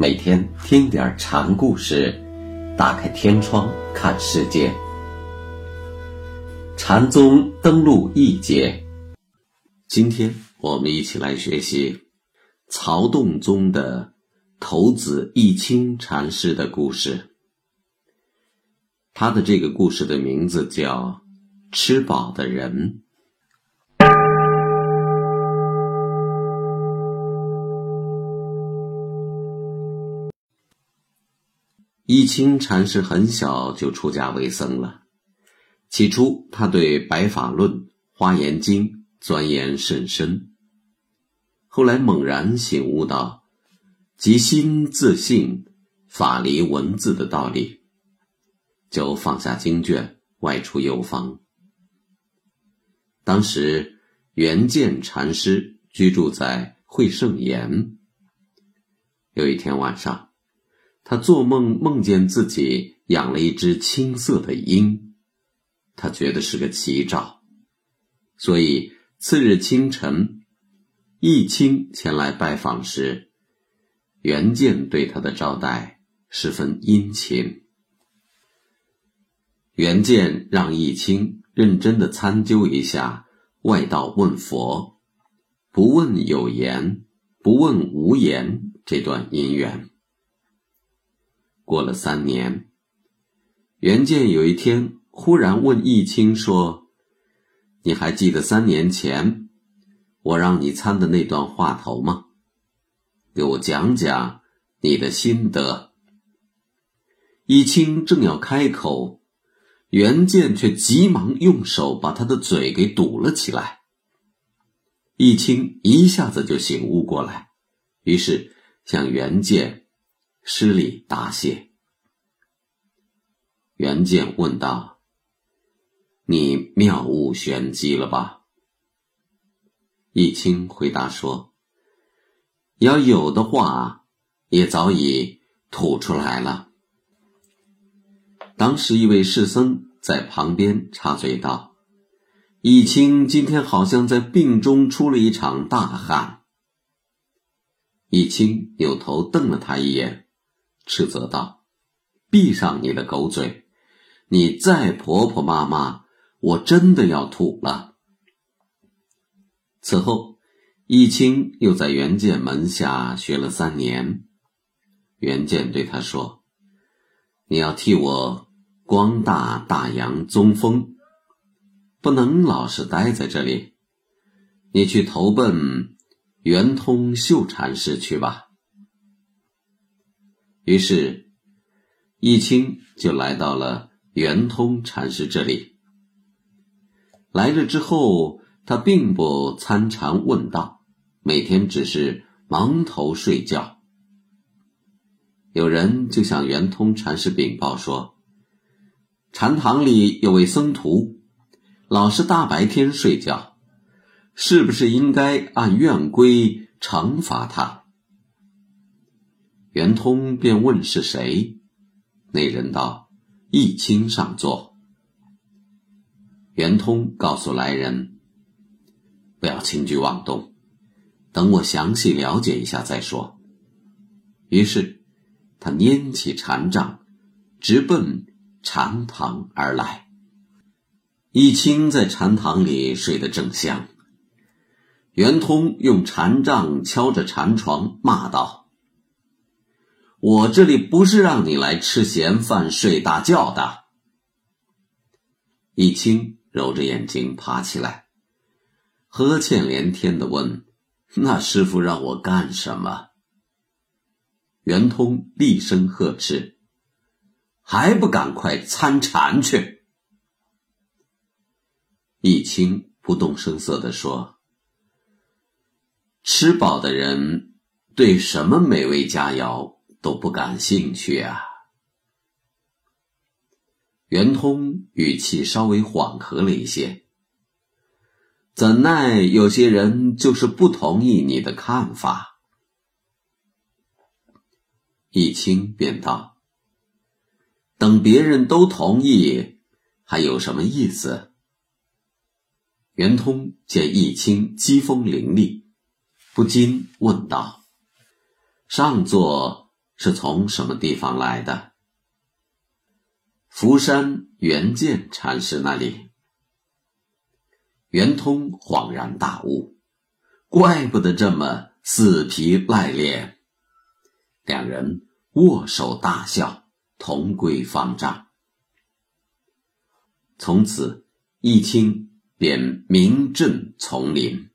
每天听点禅故事，打开天窗看世界。禅宗登陆一节，今天我们一起来学习曹洞宗的头子义清禅师的故事。他的这个故事的名字叫《吃饱的人》。义清禅师很小就出家为僧了。起初，他对《白法论》《华严经》钻研甚深。后来猛然醒悟到“即心自性，法离文字”的道理，就放下经卷，外出游方。当时，圆见禅师居住在会圣岩。有一天晚上。他做梦梦见自己养了一只青色的鹰，他觉得是个奇兆，所以次日清晨，义清前来拜访时，袁健对他的招待十分殷勤。袁健让义清认真的参究一下“外道问佛，不问有言，不问无言”这段因缘。过了三年，袁建有一天忽然问易清说：“你还记得三年前我让你参的那段话头吗？给我讲讲你的心得。”易清正要开口，袁健却急忙用手把他的嘴给堵了起来。易清一下子就醒悟过来，于是向袁健。施礼答谢。袁健问道：“你妙悟玄机了吧？”易清回答说：“要有的话，也早已吐出来了。”当时一位士僧在旁边插嘴道：“易清今天好像在病中出了一场大汗。”易清扭头瞪了他一眼。斥责道：“闭上你的狗嘴！你再婆婆妈妈，我真的要吐了。”此后，义清又在袁健门下学了三年。袁健对他说：“你要替我光大大洋宗风，不能老是待在这里。你去投奔圆通秀禅师去吧。”于是，义清就来到了圆通禅师这里。来了之后，他并不参禅问道，每天只是蒙头睡觉。有人就向圆通禅师禀报说：“禅堂里有位僧徒，老是大白天睡觉，是不是应该按院规惩罚他？”圆通便问是谁，那人道：“义清上座。”圆通告诉来人：“不要轻举妄动，等我详细了解一下再说。”于是他拈起禅杖，直奔禅堂而来。义清在禅堂里睡得正香，圆通用禅杖敲着禅床，骂道。我这里不是让你来吃闲饭、睡大觉的。易清揉着眼睛爬起来，呵欠连天的问：“那师傅让我干什么？”圆通厉声呵斥：“还不赶快参禅去！”易清不动声色地说：“吃饱的人对什么美味佳肴？”都不感兴趣啊！圆通语气稍微缓和了一些。怎奈有些人就是不同意你的看法。易清便道：“等别人都同意，还有什么意思？”圆通见易清机锋凌厉，不禁问道：“上座？”是从什么地方来的？福山圆见禅师那里。圆通恍然大悟，怪不得这么死皮赖脸。两人握手大笑，同归方丈。从此，一清便名震丛林。